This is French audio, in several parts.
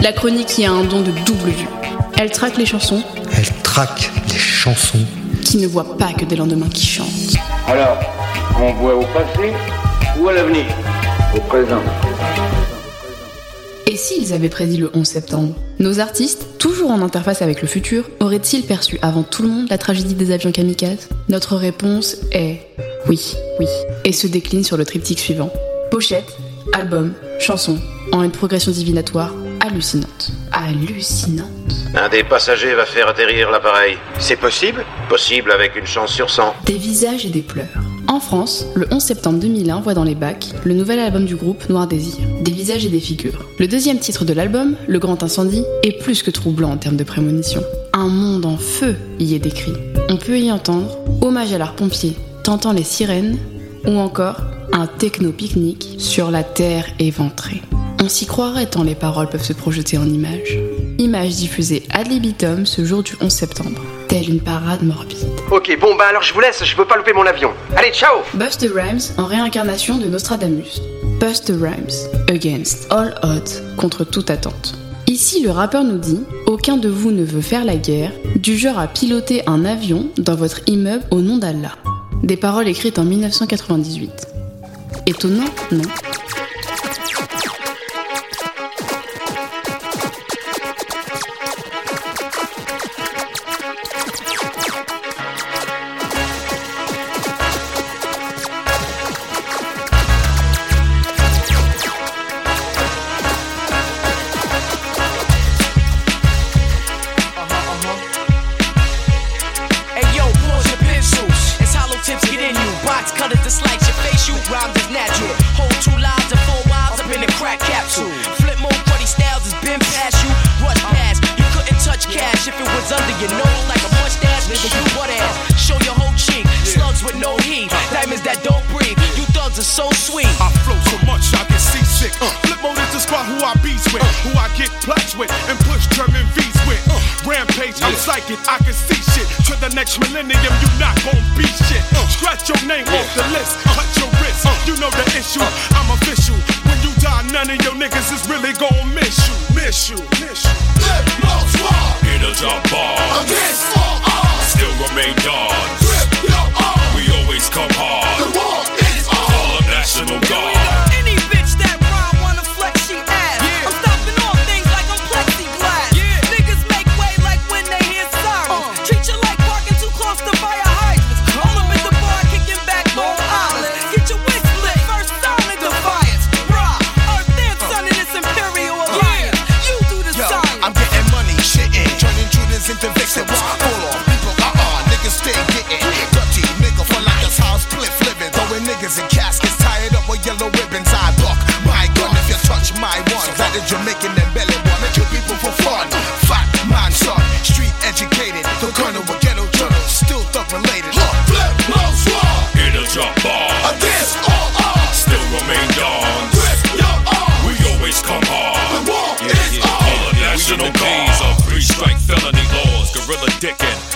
la chronique qui a un don de double vue. Elle traque les chansons Elle traque les chansons. qui ne voient pas que des lendemains qui chantent. Alors, on voit au passé ou à l'avenir? Au présent. Et s'ils avaient prédit le 11 septembre? Nos artistes, toujours en interface avec le futur, auraient-ils perçu avant tout le monde la tragédie des avions kamikazes? Notre réponse est oui, oui, et se décline sur le triptyque suivant. Pochette, album, chanson, en une progression divinatoire hallucinante. Hallucinante. Un des passagers va faire atterrir l'appareil. C'est possible? Possible avec une chance sur 100. Des visages et des pleurs. En France, le 11 septembre 2001 voit dans les bacs le nouvel album du groupe Noir Désir, Des visages et des figures. Le deuxième titre de l'album, Le Grand Incendie, est plus que troublant en termes de prémonition. Un monde en feu y est décrit. On peut y entendre hommage à l'art pompier, tentant les sirènes, ou encore un techno-pique-nique sur la terre éventrée. On s'y croirait tant les paroles peuvent se projeter en images. Images diffusées ad libitum ce jour du 11 septembre, telle une parade morbide. Ok, bon bah alors je vous laisse, je peux pas louper mon avion. Allez, ciao Buster Rhymes en réincarnation de Nostradamus. Buster Rhymes, against all odds, contre toute attente. Ici, le rappeur nous dit Aucun de vous ne veut faire la guerre, du genre à piloter un avion dans votre immeuble au nom d'Allah. Des paroles écrites en 1998. Étonnant, non? You. Box cutters to slice your face. You rhymes is natural. Hold two lives and four wives up in a crack capsule. Flip mode, cruddy styles has been past you. Rush past. You couldn't touch cash if it was under your nose like a mustache. Nigga, you butt ass. Show your whole cheek. Slugs with no heat. Diamonds that don't breathe. You thugs are so sweet. I flow so much I get seasick. Uh, flip mode is the spot who I beats with, who I get plugs with, and I'm psychic, I can see shit. To the next millennium, you not gon' be shit. Scratch your name off the list, cut your wrist. you know the issue, I'm official. When you die, none of your niggas is really gon' miss you, miss you, miss you. Flip mode squad, It'll jump ball. against all odds. Still remain dawn. Grip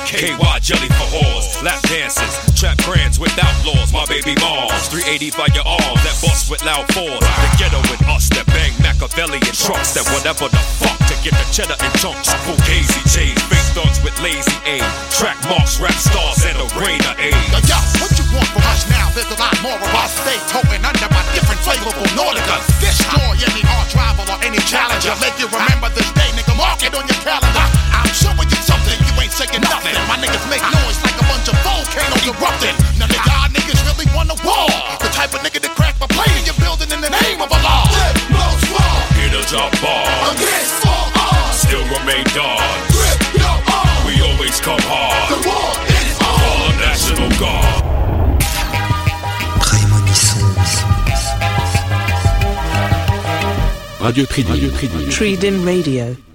KY jelly for whores. Lap dances. Trap brands with outlaws. My baby. 380 by your arms. That bust with loud fours. The ghetto with us that bang Machiavelli and trucks. That whatever the fuck to get the cheddar and chunks. Fugazi J's. Fake thugs with lazy aim. Track marks, rap stars, and a rain of aid. Yo, yo, what you want from us now? There's a lot more of us. Stay toting under my different flavorful Nautica. Destroy any hard rival or any challenger. Make you remember this It'll jump ball. Against all odds. Still remain dawn. Grip your arms. We always come hard. The war is on. Call up National Guard. Prémonissons. Radio Tridim. Radio Tridim. Treedin Radio.